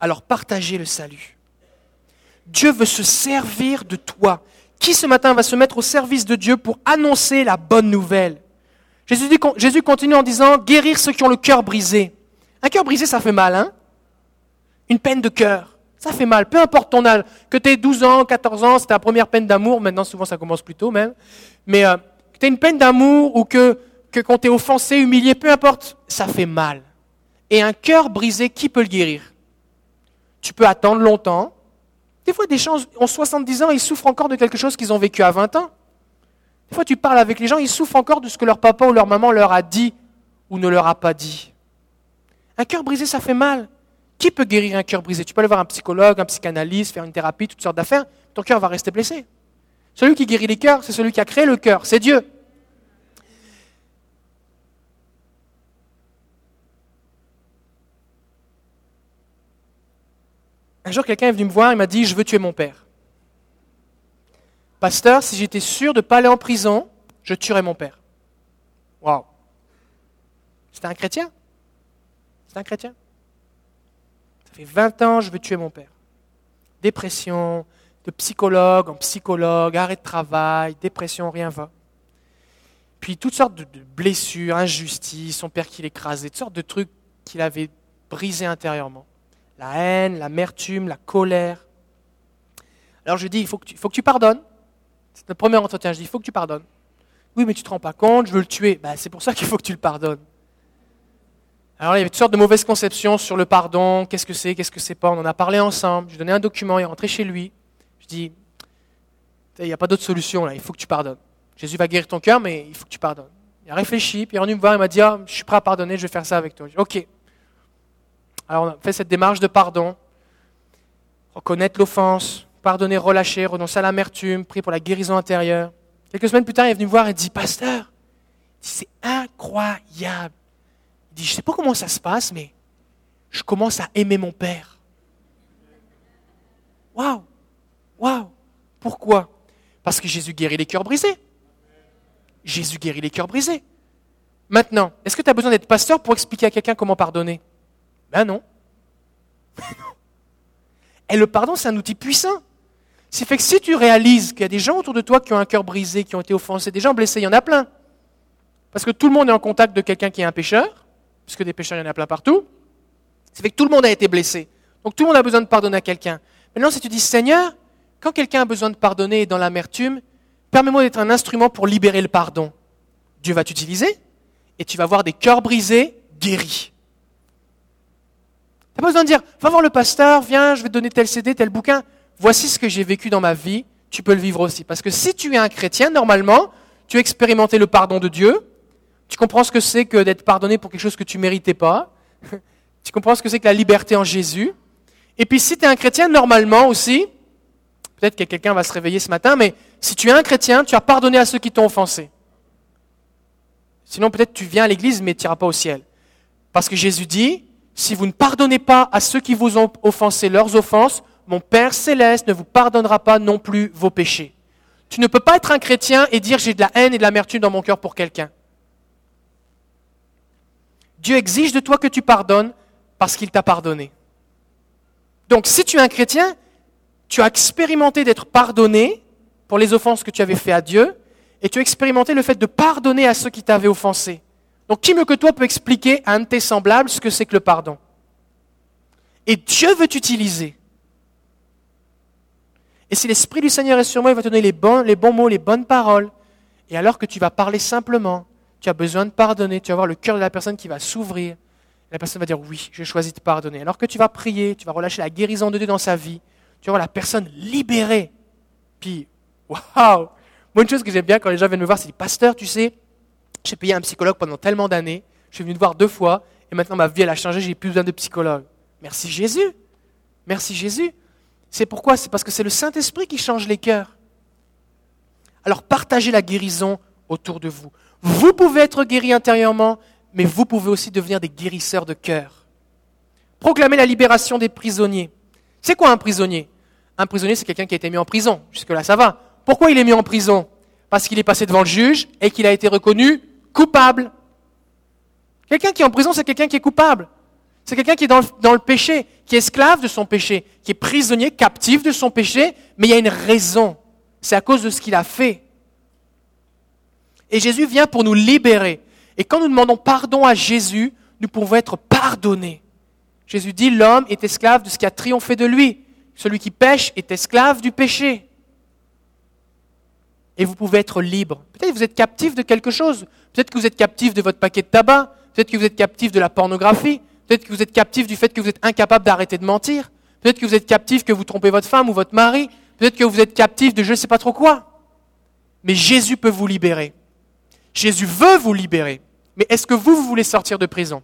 Alors partagez le salut. Dieu veut se servir de toi. Qui ce matin va se mettre au service de Dieu pour annoncer la bonne nouvelle? Jésus, continue en disant guérir ceux qui ont le cœur brisé. Un cœur brisé, ça fait mal, hein? Une peine de cœur, ça fait mal. Peu importe ton âge, que tu aies 12 ans, 14 ans, c'est ta première peine d'amour. Maintenant, souvent, ça commence plus tôt même. Mais euh, que tu aies une peine d'amour ou que, que quand tu offensé, humilié, peu importe, ça fait mal. Et un cœur brisé, qui peut le guérir? Tu peux attendre longtemps. Des fois, des gens ont 70 ans ils souffrent encore de quelque chose qu'ils ont vécu à 20 ans. Des fois, tu parles avec les gens, ils souffrent encore de ce que leur papa ou leur maman leur a dit ou ne leur a pas dit. Un cœur brisé, ça fait mal. Qui peut guérir un cœur brisé? Tu peux aller voir un psychologue, un psychanalyste, faire une thérapie, toutes sortes d'affaires. Ton cœur va rester blessé. Celui qui guérit les cœurs, c'est celui qui a créé le cœur, c'est Dieu. Un jour, quelqu'un est venu me voir et m'a dit, je veux tuer mon père. Pasteur, si j'étais sûr de ne pas aller en prison, je tuerais mon père. Waouh. C'était un chrétien. C'est un chrétien. Ça fait 20 ans, je veux tuer mon père. Dépression, de psychologue en psychologue, arrêt de travail, dépression, rien va. Puis toutes sortes de, blessures, injustices, son père qui l'écrasait, toutes sortes de trucs qu'il avait brisés intérieurement. La haine, l'amertume, la colère. Alors je dis, il faut que tu, faut que tu pardonnes. C'est le premier entretien. Je dis, il faut que tu pardonnes. Oui, mais tu ne te rends pas compte, je veux le tuer. Ben, c'est pour ça qu'il faut que tu le pardonnes. Alors il y avait toutes sortes de mauvaises conceptions sur le pardon, qu'est-ce que c'est, qu'est-ce que c'est pas? On en a parlé ensemble. Je lui ai donné un document, il est rentré chez lui. Je dis, il n'y a pas d'autre solution là, il faut que tu pardonnes. Jésus va guérir ton cœur, mais il faut que tu pardonnes. Il a réfléchi, puis il est venu me voir, il m'a dit, ah, je suis prêt à pardonner, je vais faire ça avec toi. ok. Alors on a fait cette démarche de pardon, reconnaître l'offense, pardonner, relâcher, renoncer à l'amertume, prier pour la guérison intérieure. Quelques semaines plus tard, il est venu me voir et dit, pasteur, c'est incroyable. Il dit, je ne sais pas comment ça se passe, mais je commence à aimer mon père. Waouh Waouh Pourquoi? Parce que Jésus guérit les cœurs brisés. Jésus guérit les cœurs brisés. Maintenant, est-ce que tu as besoin d'être pasteur pour expliquer à quelqu'un comment pardonner? Ben non. Et le pardon, c'est un outil puissant. C'est fait que si tu réalises qu'il y a des gens autour de toi qui ont un cœur brisé, qui ont été offensés, des gens blessés, il y en a plein. Parce que tout le monde est en contact de quelqu'un qui est un pécheur, puisque des pécheurs, il y en a plein partout. C'est fait que tout le monde a été blessé. Donc tout le monde a besoin de pardonner à quelqu'un. Maintenant, si tu dis, Seigneur, quand quelqu'un a besoin de pardonner dans l'amertume, permets-moi d'être un instrument pour libérer le pardon. Dieu va t'utiliser et tu vas voir des cœurs brisés guéris. Tu n'as pas besoin de dire, va voir le pasteur, viens, je vais te donner tel CD, tel bouquin. Voici ce que j'ai vécu dans ma vie, tu peux le vivre aussi. Parce que si tu es un chrétien, normalement, tu as expérimenté le pardon de Dieu, tu comprends ce que c'est que d'être pardonné pour quelque chose que tu méritais pas, tu comprends ce que c'est que la liberté en Jésus, et puis si tu es un chrétien, normalement aussi, peut-être que quelqu'un va se réveiller ce matin, mais si tu es un chrétien, tu as pardonné à ceux qui t'ont offensé. Sinon, peut-être tu viens à l'église, mais tu n'iras pas au ciel. Parce que Jésus dit, si vous ne pardonnez pas à ceux qui vous ont offensé leurs offenses, mon Père céleste ne vous pardonnera pas non plus vos péchés. Tu ne peux pas être un chrétien et dire j'ai de la haine et de l'amertume dans mon cœur pour quelqu'un. Dieu exige de toi que tu pardonnes parce qu'il t'a pardonné. Donc si tu es un chrétien, tu as expérimenté d'être pardonné pour les offenses que tu avais faites à Dieu, et tu as expérimenté le fait de pardonner à ceux qui t'avaient offensé. Donc qui mieux que toi peut expliquer à un de tes semblables ce que c'est que le pardon? Et Dieu veut t'utiliser. Et si l'Esprit du Seigneur est sur moi, il va te donner les bons, les bons mots, les bonnes paroles. Et alors que tu vas parler simplement, tu as besoin de pardonner, tu vas voir le cœur de la personne qui va s'ouvrir, la personne va dire oui, j'ai choisi de pardonner. Alors que tu vas prier, tu vas relâcher la guérison de Dieu dans sa vie, tu vas voir la personne libérée. Puis, waouh Moi, une chose que j'aime bien quand les gens viennent me voir, c'est Pasteur, tu sais, j'ai payé un psychologue pendant tellement d'années, je suis venu te voir deux fois, et maintenant ma vie, elle a changé, j'ai plus besoin de psychologue. Merci Jésus Merci Jésus C'est pourquoi? C'est parce que c'est le Saint-Esprit qui change les cœurs. Alors partagez la guérison autour de vous. Vous pouvez être guéri intérieurement, mais vous pouvez aussi devenir des guérisseurs de cœur. Proclamer la libération des prisonniers. C'est quoi un prisonnier? Un prisonnier, c'est quelqu'un qui a été mis en prison. Jusque-là, ça va. Pourquoi il est mis en prison? Parce qu'il est passé devant le juge et qu'il a été reconnu coupable. Quelqu'un qui est en prison, c'est quelqu'un qui est coupable. C'est quelqu'un qui est dans le, péché, qui est esclave de son péché, qui est prisonnier, captif de son péché, mais il y a une raison. C'est à cause de ce qu'il a fait. Et Jésus vient pour nous libérer. Et quand nous demandons pardon à Jésus, nous pouvons être pardonnés. Jésus dit, l'homme est esclave de ce qui a triomphé de lui. Celui qui pêche est esclave du péché. Et vous pouvez être libre. Peut-être que vous êtes captif de quelque chose. Peut-être que vous êtes captif de votre paquet de tabac. Peut-être que vous êtes captif de la pornographie. Peut-être que vous êtes captif du fait que vous êtes incapable d'arrêter de mentir. Peut-être que vous êtes captif, que vous trompez votre femme ou votre mari. Peut-être que vous êtes captif de je ne sais pas trop quoi. Mais Jésus peut vous libérer. Jésus veut vous libérer. Mais est-ce que vous, vous voulez sortir de prison?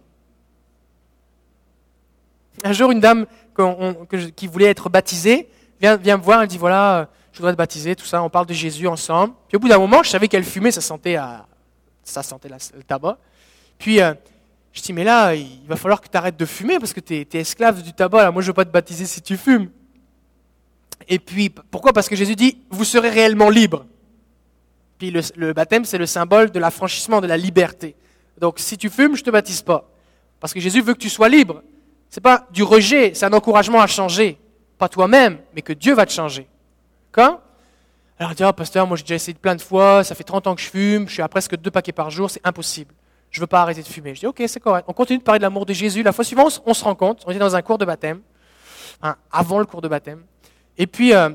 Un jour, une dame qui voulait être baptisée vient, me voir, elle dit, voilà, euh, je voudrais te baptiser, tout ça, on parle de Jésus ensemble. Puis au bout d'un moment, je savais qu'elle fumait, ça sentait, ça sentait le tabac. Puis euh, je dis, mais là, il va falloir que tu arrêtes de fumer parce que tu es, esclave du tabac. Moi, je ne veux pas te baptiser si tu fumes. Et puis, pourquoi? Parce que Jésus dit, vous serez réellement libre. Puis le, baptême, c'est le symbole de l'affranchissement, de la liberté. Donc, si tu fumes, je ne te baptise pas. Parce que Jésus veut que tu sois libre. Ce n'est pas du rejet, c'est un encouragement à changer. Pas toi-même, mais que Dieu va te changer. D'accord Alors, dit, oh, pasteur, moi j'ai déjà essayé plein de fois, ça fait 30 ans que je fume, je suis à presque deux paquets par jour, c'est impossible. Je ne veux pas arrêter de fumer. Je dis, ok, c'est correct. On continue de parler de l'amour de Jésus. La fois suivante, on se rend compte, on était dans un cours de baptême, avant le cours de baptême. Et puis, euh,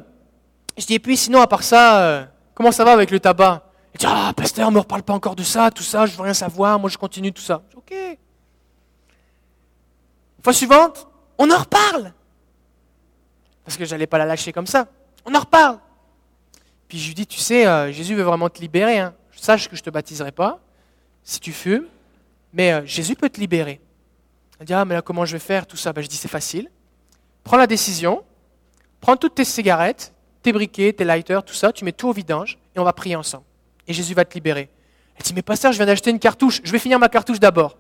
je dis, et puis sinon, à part ça, euh, comment ça va avec le tabac? Il dit, ah, pasteur, ne me reparle pas encore de ça, tout ça, je veux rien savoir, moi je continue tout ça. Je dis, ok. Fois suivante, on en reparle. Parce que je n'allais pas la lâcher comme ça. On en reparle. Puis je lui dis, tu sais, euh, Jésus veut vraiment te libérer. Hein. Sache que je ne te baptiserai pas si tu fumes, mais euh, Jésus peut te libérer. Elle dit, ah, mais là, comment je vais faire tout ça? Ben, Je dis, c'est facile. Prends la décision, prends toutes tes cigarettes, tes briquets, tes lighters, tout ça, tu mets tout au vidange et on va prier ensemble. Et Jésus va te libérer. Elle dit, mais pasteur, je viens d'acheter une cartouche, je vais finir ma cartouche d'abord.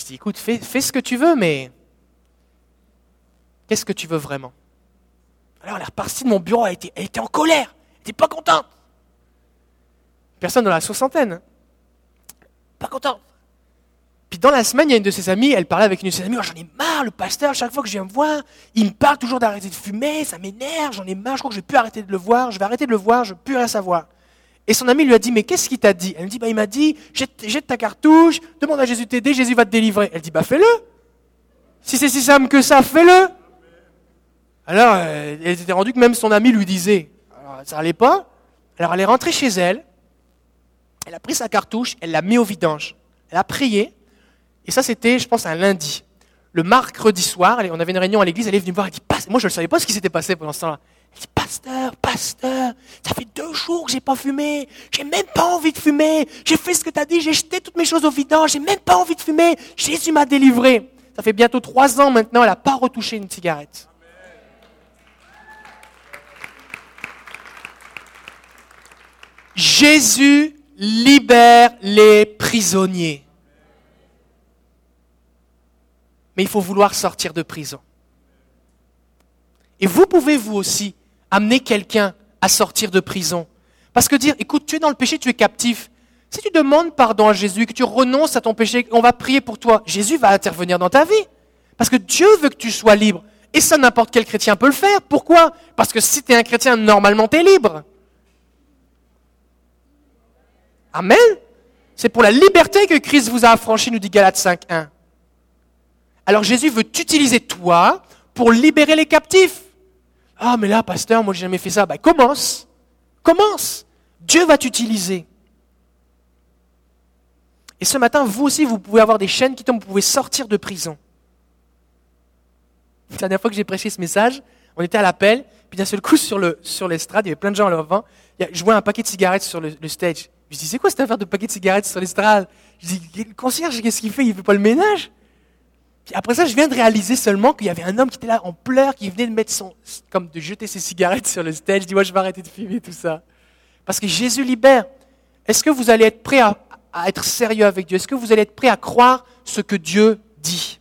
Je dis, écoute, fais, ce que tu veux, mais qu'est-ce que tu veux vraiment? Alors elle est repartie de mon bureau, elle était, en colère, elle n'était pas contente. Personne dans la soixantaine. Pas contente. Puis dans la semaine, il y a une de ses amies, elle parlait avec une de ses amies, oh, j'en ai marre, le pasteur, chaque fois que je viens me voir, il me parle toujours d'arrêter de fumer, ça m'énerve, j'en ai marre, je crois que je vais plus arrêter de le voir, je vais arrêter de le voir, je ne plus rien savoir. Et son ami lui a dit, mais qu'est-ce qu'il t'a dit? Elle me dit, bah, il m'a dit, jette, ta cartouche, demande à Jésus de t'aider, Jésus va te délivrer. Elle dit, bah fais-le. Si c'est si simple que ça, fais-le. Alors, euh, elle s'était rendue que même son ami lui disait, ça n'allait pas. Alors, elle est rentrée chez elle, elle a pris sa cartouche, elle l'a mis au vidange. Elle a prié, et ça, c'était, je pense, un lundi. Le mercredi soir, on avait une réunion à l'église, elle est venue me voir, elle dit, moi je ne savais pas ce qui s'était passé pendant ce temps-là. Elle dit, pasteur, pasteur, ça fait deux jours que j'ai pas fumé, j'ai même pas envie de fumer, j'ai fait ce que tu as dit, j'ai jeté toutes mes choses au vidange, j'ai même pas envie de fumer, Jésus m'a délivré. Ça fait bientôt trois ans maintenant, elle n'a pas retouché une cigarette. Jésus libère les prisonniers. Mais il faut vouloir sortir de prison. Et vous pouvez vous aussi amener quelqu'un à sortir de prison. Parce que dire, écoute, tu es dans le péché, tu es captif. Si tu demandes pardon à Jésus, que tu renonces à ton péché, on va prier pour toi, Jésus va intervenir dans ta vie. Parce que Dieu veut que tu sois libre. Et ça, n'importe quel chrétien peut le faire. Pourquoi? Parce que si tu es un chrétien, normalement, tu es libre. Amen. C'est pour la liberté que Christ vous a affranchi, nous dit Galates 5.1. Alors Jésus veut t'utiliser toi pour libérer les captifs. Ah, mais là, pasteur, moi, j'ai jamais fait ça. Ben, commence. Commence. Dieu va t'utiliser. Et ce matin, vous aussi, vous pouvez avoir des chaînes qui tombent, vous pouvez sortir de prison. La dernière fois que j'ai prêché ce message, on était à l'appel, puis d'un seul coup, sur, le, sur l'estrade, il y avait plein de gens à l'avant, je vois un paquet de cigarettes sur le stage. Je dis, c'est quoi cette affaire de paquet de cigarettes sur l'estrade? Je dis, le concierge, qu'est-ce qu'il fait? Il fait pas le ménage après ça, je viens de réaliser seulement qu'il y avait un homme qui était là en pleurs, qui venait de mettre son, comme de jeter ses cigarettes sur le stage. Je dis, moi, je vais arrêter de fumer tout ça. Parce que Jésus libère. Est-ce que vous allez être prêt à, à être sérieux avec Dieu? Est-ce que vous allez être prêt à croire ce que Dieu dit?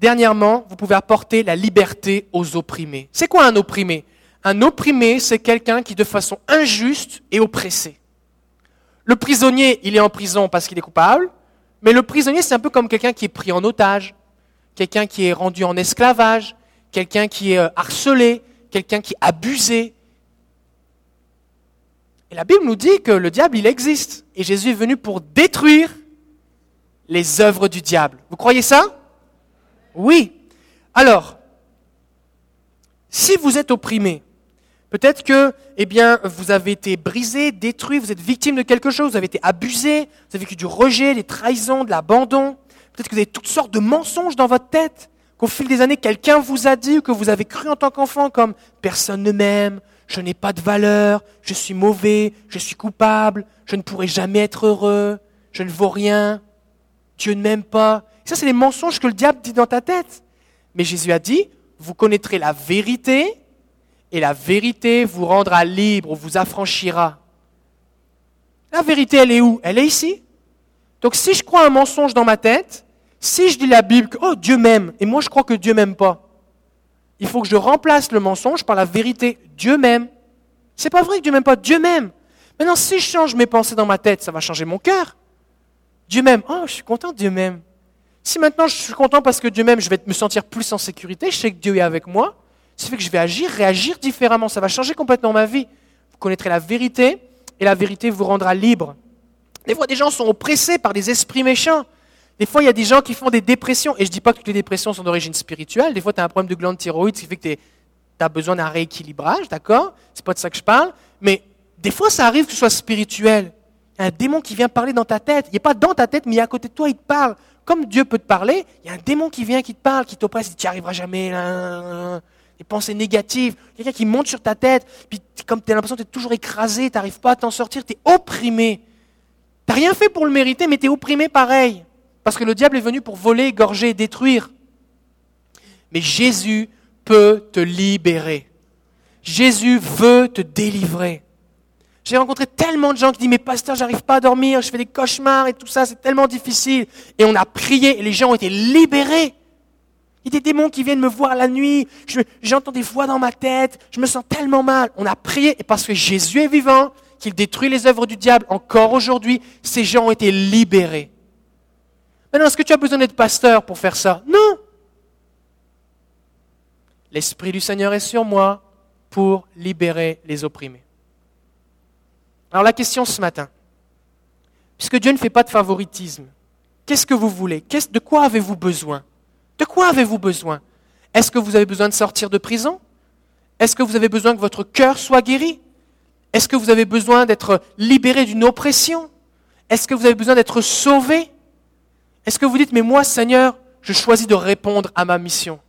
Dernièrement, vous pouvez apporter la liberté aux opprimés. C'est quoi un opprimé? Un opprimé, c'est quelqu'un qui de façon injuste est oppressé. Le prisonnier, il est en prison parce qu'il est coupable, mais le prisonnier, c'est un peu comme quelqu'un qui est pris en otage, quelqu'un qui est rendu en esclavage, quelqu'un qui est euh, harcelé, quelqu'un qui est abusé. Et la Bible nous dit que le diable, il existe. Et Jésus est venu pour détruire les œuvres du diable. Vous croyez ça? Oui. Alors, si vous êtes opprimé, Peut-être que, eh bien, vous avez été brisé, détruit, vous êtes victime de quelque chose, vous avez été abusé, vous avez vécu du rejet, des trahisons, de l'abandon. Peut-être que vous avez toutes sortes de mensonges dans votre tête, qu'au fil des années, quelqu'un vous a dit ou que vous avez cru en tant qu'enfant comme personne ne m'aime, je n'ai pas de valeur, je suis mauvais, je suis coupable, je ne pourrai jamais être heureux, je ne vaux rien, Dieu ne m'aime pas. ça, c'est les mensonges que le diable dit dans ta tête. Mais Jésus a dit, vous connaîtrez la vérité et la vérité vous rendra libre, vous affranchira. La vérité, elle est où? Elle est ici. Donc si je crois un mensonge dans ma tête, si je dis la Bible que oh, Dieu m'aime, et moi je crois que Dieu m'aime pas, il faut que je remplace le mensonge par la vérité. Dieu m'aime. C'est pas vrai que Dieu m'aime pas, Dieu m'aime. Maintenant, si je change mes pensées dans ma tête, ça va changer mon cœur. Dieu m'aime. Oh, je suis content, Dieu m'aime. Si maintenant je suis content parce que Dieu m'aime, je vais me sentir plus en sécurité, je sais que Dieu est avec moi, ça fait que je vais agir, réagir différemment. Ça va changer complètement ma vie. Vous connaîtrez la vérité et la vérité vous rendra libre. Des fois, des gens sont oppressés par des esprits méchants. Des fois, il y a des gens qui font des dépressions. Et je ne dis pas que toutes les dépressions sont d'origine spirituelle. Des fois, tu as un problème de glande thyroïde, ce qui fait que tu as besoin d'un rééquilibrage, d'accord? C'est pas de ça que je parle. Mais des fois, ça arrive que ce soit spirituel. Il un démon qui vient parler dans ta tête. Il n'est pas dans ta tête, mais il est à côté de toi, il te parle. Comme Dieu peut te parler, il y a un démon qui vient, qui te parle, qui t'oppresse, tu n'y arriveras jamais. Des pensées négatives, quelqu'un qui monte sur ta tête, puis comme tu l'impression que toujours écrasé, tu n'arrives pas à t'en sortir, tu es opprimé. Tu n'as rien fait pour le mériter, mais tu es opprimé pareil. Parce que le diable est venu pour voler, égorger, détruire. Mais Jésus peut te libérer. Jésus veut te délivrer. J'ai rencontré tellement de gens qui disent, mais pasteur, j'arrive pas à dormir, je fais des cauchemars et tout ça, c'est tellement difficile. Et on a prié et les gens ont été libérés. Il y a des démons qui viennent me voir la nuit, j'entends des voix dans ma tête, je me sens tellement mal. On a prié et parce que Jésus est vivant, qu'il détruit les œuvres du diable encore aujourd'hui, ces gens ont été libérés. Maintenant, est-ce que tu as besoin d'être pasteur pour faire ça? Non. L'Esprit du Seigneur est sur moi pour libérer les opprimés. Alors la question ce matin, puisque Dieu ne fait pas de favoritisme, qu'est-ce que vous voulez? De quoi avez-vous besoin? De quoi avez-vous besoin? Est-ce que vous avez besoin de sortir de prison? Est-ce que vous avez besoin que votre cœur soit guéri? Est-ce que vous avez besoin d'être libéré d'une oppression? Est-ce que vous avez besoin d'être sauvé? Est-ce que vous dites, mais moi, Seigneur, je choisis de répondre à ma mission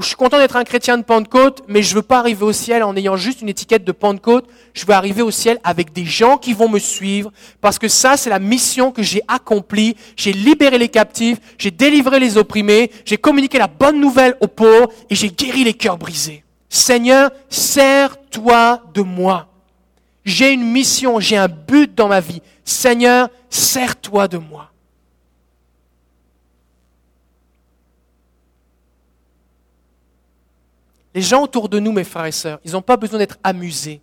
Je suis content d'être un chrétien de Pentecôte, mais je ne veux pas arriver au ciel en ayant juste une étiquette de Pentecôte. Je veux arriver au ciel avec des gens qui vont me suivre, parce que ça, c'est la mission que j'ai accomplie. J'ai libéré les captifs, j'ai délivré les opprimés, j'ai communiqué la bonne nouvelle aux pauvres et j'ai guéri les cœurs brisés. Seigneur, sers-toi de moi. J'ai une mission, j'ai un but dans ma vie. Seigneur, sers-toi de moi. Les gens autour de nous, mes frères et sœurs, ils n'ont pas besoin d'être amusés,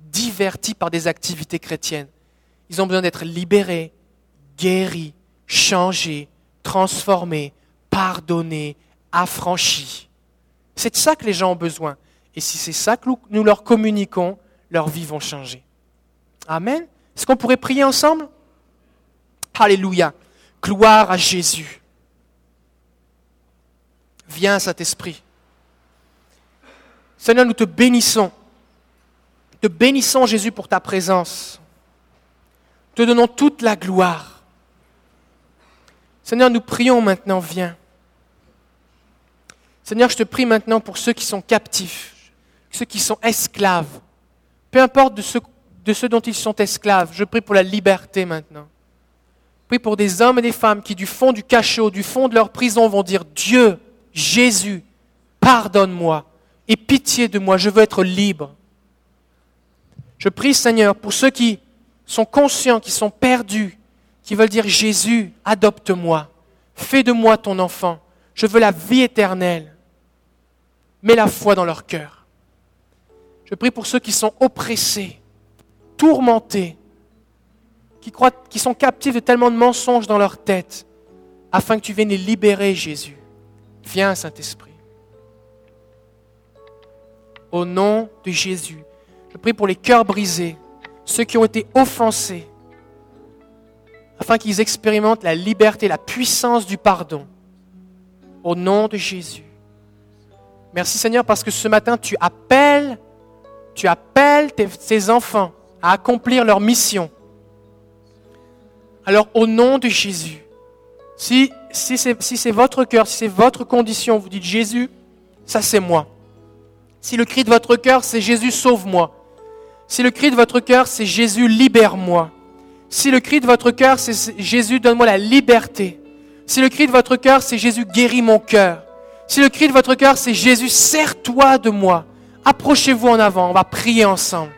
divertis par des activités chrétiennes. Ils ont besoin d'être libérés, guéris, changés, transformés, pardonnés, affranchis. C'est de ça que les gens ont besoin. Et si c'est ça que nous leur communiquons, leurs vies vont changer. Amen. Est-ce qu'on pourrait prier ensemble? Alléluia. Gloire à Jésus. Viens, Saint-Esprit. Seigneur, nous te bénissons. Te bénissons, Jésus, pour ta présence. Te donnons toute la gloire. Seigneur, nous prions maintenant, viens. Seigneur, je te prie maintenant pour ceux qui sont captifs, ceux qui sont esclaves. Peu importe de ceux, dont ils sont esclaves, je prie pour la liberté maintenant. Je prie pour des hommes et des femmes qui, du fond du cachot, du fond de leur prison, vont dire Dieu, Jésus, pardonne-moi et pitié de moi, je veux être libre. Je prie Seigneur pour ceux qui sont conscients, qui sont perdus, qui veulent dire Jésus, adopte-moi, fais de moi ton enfant, je veux la vie éternelle. Mets la foi dans leur cœur. Je prie pour ceux qui sont oppressés, tourmentés, qui, croient, qui sont captifs de tellement de mensonges dans leur tête, afin que tu viennes les libérer, Jésus. Viens, Saint-Esprit au nom de Jésus. Je prie pour les cœurs brisés, ceux qui ont été offensés, afin qu'ils expérimentent la liberté, la puissance du pardon. Au nom de Jésus. Merci Seigneur parce que ce matin, tu appelles, tu appelles tes, enfants à accomplir leur mission. Alors au nom de Jésus, si, si c'est si c'est votre cœur, si c'est votre condition, vous dites Jésus, ça c'est moi. Si le cri de votre cœur c'est Jésus, sauve-moi. Si le cri de votre cœur c'est Jésus, libère-moi. Si le cri de votre cœur c'est Jésus, donne-moi la liberté. Si le cri de votre cœur c'est Jésus, guéris mon cœur. Si le cri de votre cœur c'est Jésus, sers-toi de moi. Approchez-vous en avant, on va prier ensemble.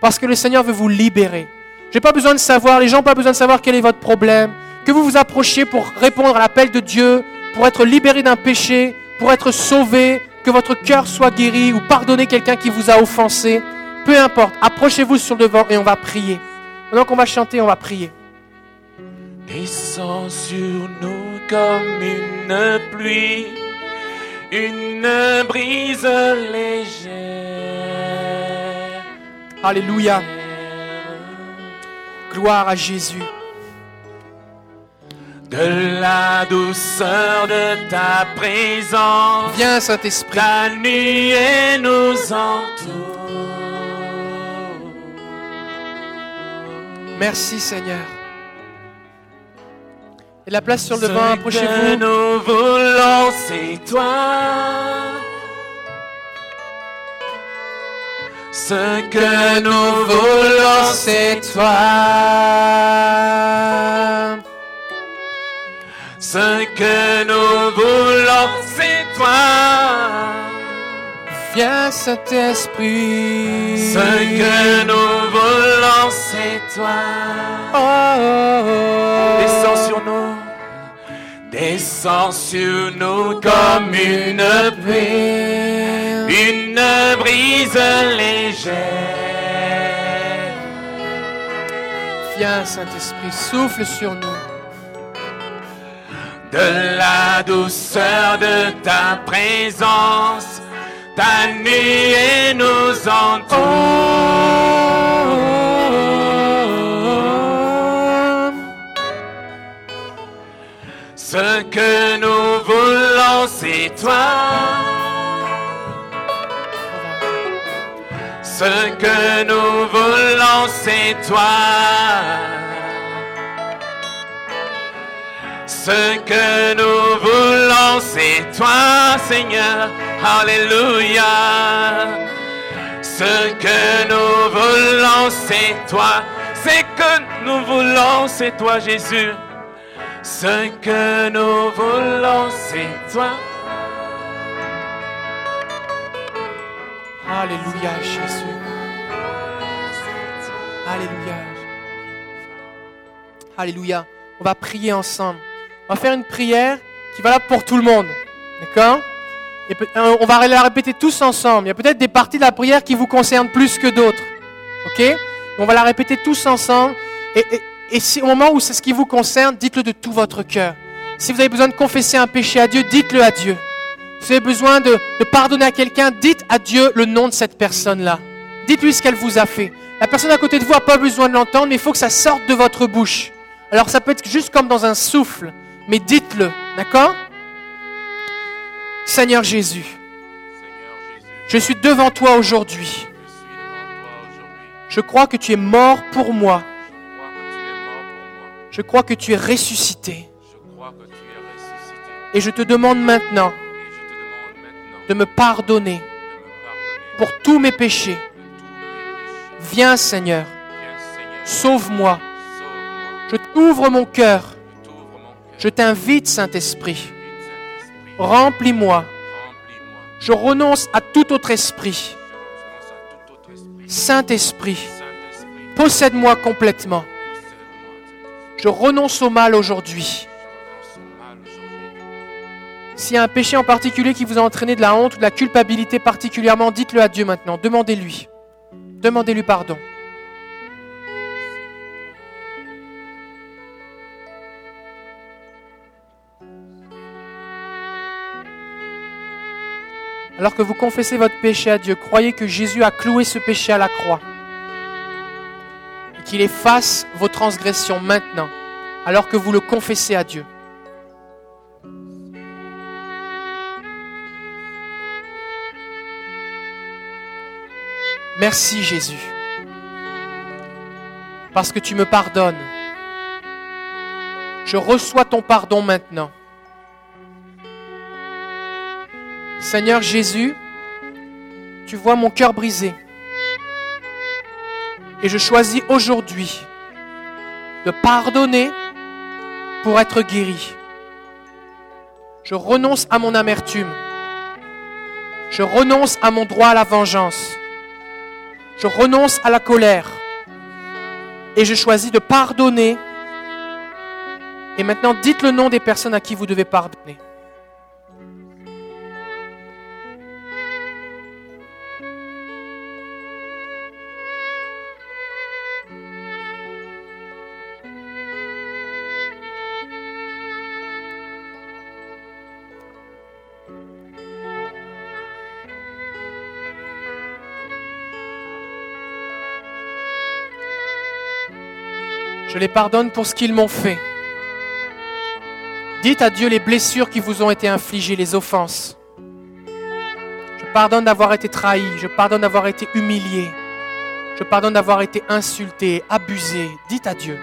Parce que le Seigneur veut vous libérer. J'ai pas besoin de savoir, les gens n'ont pas besoin de savoir quel est votre problème. Que vous vous approchiez pour répondre à l'appel de Dieu, pour être libéré d'un péché, pour être sauvé, que votre cœur soit guéri ou pardonner quelqu'un qui vous a offensé. Peu importe, approchez-vous sur le devant et on va prier. Maintenant qu'on va chanter, on va prier. Descends sur nous comme une pluie, une brise légère. Alléluia. Gloire à Jésus. De la douceur de ta présence, Viens Saint-Esprit. ta nuée nous entoure. Merci Seigneur. Et la place sur le devant, Ce que approchez-vous. nous voulons, c'est toi. Ce que nous voulons, c'est toi. Ce que nous voulons, c'est toi. Viens Saint-Esprit. Ce que nous voulons, c'est toi. Oh, oh, oh. Descends sur nous. Descends sur nous comme une pluie, une brise légère. Viens Saint-Esprit, souffle sur nous. De la douceur de ta présence, ta nuée nous entoure. Ce que nous voulons, c'est toi. Ce que nous voulons, c'est toi. Ce que nous voulons, c'est toi, Seigneur. Alléluia. Ce que nous voulons, c'est toi. Ce que nous voulons, c'est toi, Jésus. Ce que nous voulons, c'est toi. Alléluia Jésus. Alléluia. Alléluia. On va prier ensemble. On va faire une prière qui va là pour tout le monde. D'accord? Et euh, on va la répéter tous ensemble. Il y a peut-être des parties de la prière qui vous concernent plus que d'autres. Ok? On va la répéter tous ensemble. Et si au moment où c'est ce qui vous concerne, dites-le de tout votre cœur. Si vous avez besoin de confesser un péché à Dieu, dites-le à Dieu. Si vous avez besoin de, de pardonner à quelqu'un, dites à Dieu le nom de cette personne-là. Dites-lui ce qu'elle vous a fait. La personne à côté de vous n'a pas besoin de l'entendre, mais il faut que ça sorte de votre bouche. Alors ça peut être juste comme dans un souffle, mais dites-le, d'accord? Seigneur Jésus, je suis devant toi aujourd'hui. Je crois que tu es mort pour moi. Je crois que tu es ressuscité. Et je te demande maintenant de me pardonner pour tous mes péchés. Viens Seigneur, sauve-moi. Je t'ouvre mon cœur. Je t'invite Saint-Esprit. Remplis-moi. Je renonce à tout autre esprit. Saint-Esprit, possède-moi complètement. Je renonce au mal aujourd'hui. S'il y a un péché en particulier qui vous a entraîné de la honte ou de la culpabilité particulièrement, dites-le à Dieu maintenant. Demandez-lui. Demandez-lui pardon. Alors que vous confessez votre péché à Dieu, croyez que Jésus a cloué ce péché à la croix. Et qu'il efface vos transgressions maintenant, alors que vous le confessez à Dieu. Merci Jésus. Parce que tu me pardonnes. Je reçois ton pardon maintenant. Seigneur Jésus, tu vois mon cœur brisé. Et je choisis aujourd'hui de pardonner pour être guéri. Je renonce à mon amertume. Je renonce à mon droit à la vengeance. Je renonce à la colère. Et je choisis de pardonner. Et maintenant, dites le nom des personnes à qui vous devez pardonner. Je les pardonne pour ce qu'ils m'ont fait. Dites à Dieu les blessures qui vous ont été infligées, les offenses. Je pardonne d'avoir été trahi, je pardonne d'avoir été humilié, je pardonne d'avoir été insulté, abusé. Dites à Dieu.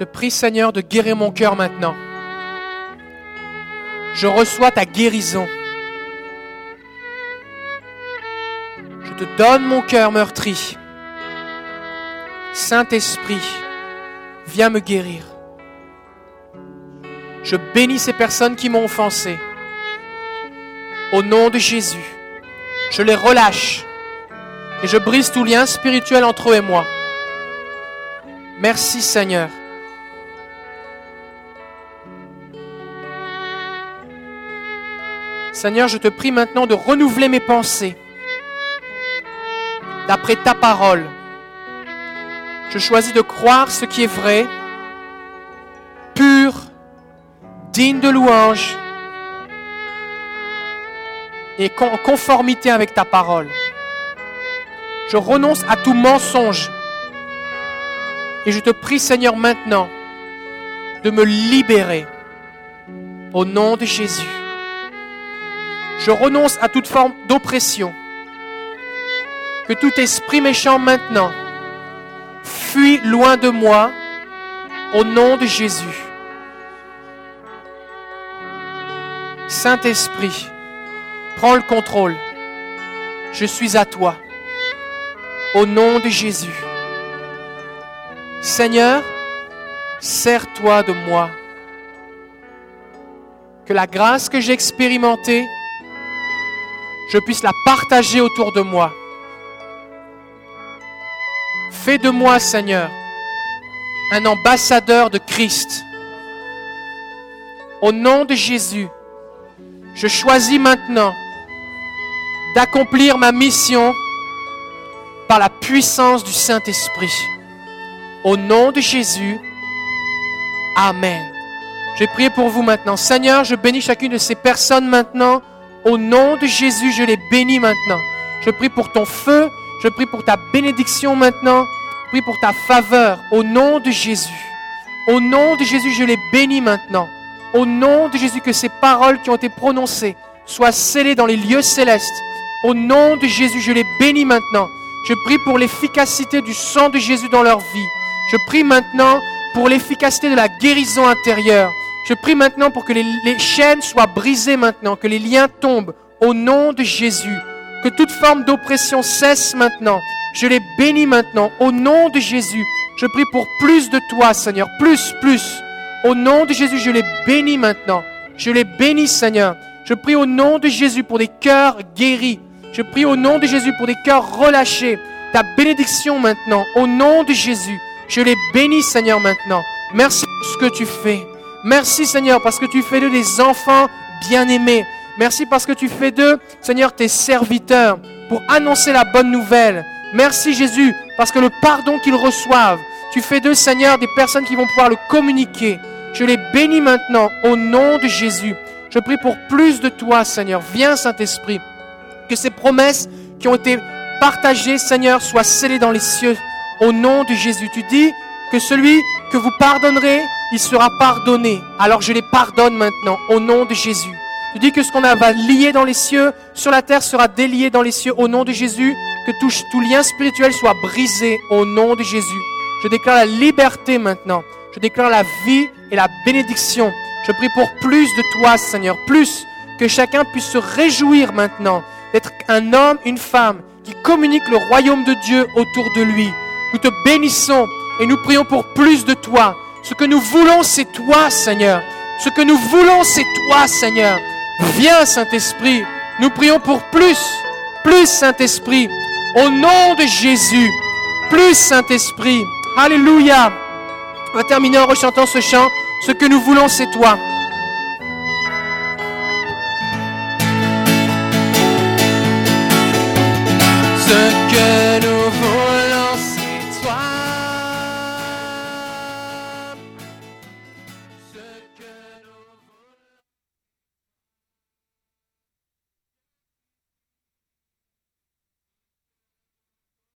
Te prie Seigneur de guérir mon cœur maintenant. Je reçois ta guérison. Je te donne mon cœur meurtri. Saint-Esprit, viens me guérir. Je bénis ces personnes qui m'ont offensé. Au nom de Jésus, je les relâche et je brise tout lien spirituel entre eux et moi. Merci Seigneur. Seigneur, je te prie maintenant de renouveler mes pensées d'après ta parole. Je choisis de croire ce qui est vrai, pur, digne de louange et en conformité avec ta parole. Je renonce à tout mensonge et je te prie Seigneur maintenant de me libérer au nom de Jésus. Je renonce à toute forme d'oppression. Que tout esprit méchant maintenant fuit loin de moi au nom de Jésus. Saint-Esprit, prends le contrôle. Je suis à toi. Au nom de Jésus. Seigneur, sers-toi de moi. Que la grâce que j'ai expérimentée je puisse la partager autour de moi. Fais de moi, Seigneur, un ambassadeur de Christ. Au nom de Jésus, je choisis maintenant d'accomplir ma mission par la puissance du Saint-Esprit. Au nom de Jésus, Amen. Je vais prier pour vous maintenant. Seigneur, je bénis chacune de ces personnes maintenant au nom de Jésus, je les bénis maintenant. Je prie pour ton feu. Je prie pour ta bénédiction maintenant. Je prie pour ta faveur. Au nom de Jésus. Au nom de Jésus, je les bénis maintenant. Au nom de Jésus, que ces paroles qui ont été prononcées soient scellées dans les lieux célestes. Au nom de Jésus, je les bénis maintenant. Je prie pour l'efficacité du sang de Jésus dans leur vie. Je prie maintenant pour l'efficacité de la guérison intérieure. Je prie maintenant pour que les, chaînes soient brisées maintenant, que les liens tombent au nom de Jésus, que toute forme d'oppression cesse maintenant. Je les bénis maintenant au nom de Jésus. Je prie pour plus de toi, Seigneur, plus, plus. Au nom de Jésus, je les bénis maintenant. Je les bénis, Seigneur. Je prie au nom de Jésus pour des cœurs guéris. Je prie au nom de Jésus pour des cœurs relâchés. Ta bénédiction maintenant, au nom de Jésus. Je les bénis, Seigneur, maintenant. Merci pour ce que tu fais. Merci Seigneur parce que tu fais d'eux des enfants bien-aimés. Merci parce que tu fais d'eux, Seigneur, tes serviteurs pour annoncer la bonne nouvelle. Merci Jésus parce que le pardon qu'ils reçoivent, tu fais d'eux, Seigneur, des personnes qui vont pouvoir le communiquer. Je les bénis maintenant au nom de Jésus. Je prie pour plus de toi, Seigneur. Viens, Saint-Esprit. Que ces promesses qui ont été partagées, Seigneur, soient scellées dans les cieux. Au nom de Jésus, tu dis que celui que vous pardonnerez, il sera pardonné. Alors je les pardonne maintenant, au nom de Jésus. Tu dis que ce qu'on va lier dans les cieux, sur la terre, sera délié dans les cieux, au nom de Jésus. Que tout, tout lien spirituel soit brisé, au nom de Jésus. Je déclare la liberté maintenant. Je déclare la vie et la bénédiction. Je prie pour plus de toi, Seigneur, plus que chacun puisse se réjouir maintenant d'être un homme, une femme qui communique le royaume de Dieu autour de lui. Nous te bénissons et nous prions pour plus de toi. Ce que nous voulons, c'est toi, Seigneur. Ce que nous voulons, c'est toi, Seigneur. Viens, Saint-Esprit. Nous prions pour plus, plus, Saint-Esprit. Au nom de Jésus, plus, Saint-Esprit. Alléluia. On va terminer en rechantant ce chant. Ce que nous voulons, c'est toi.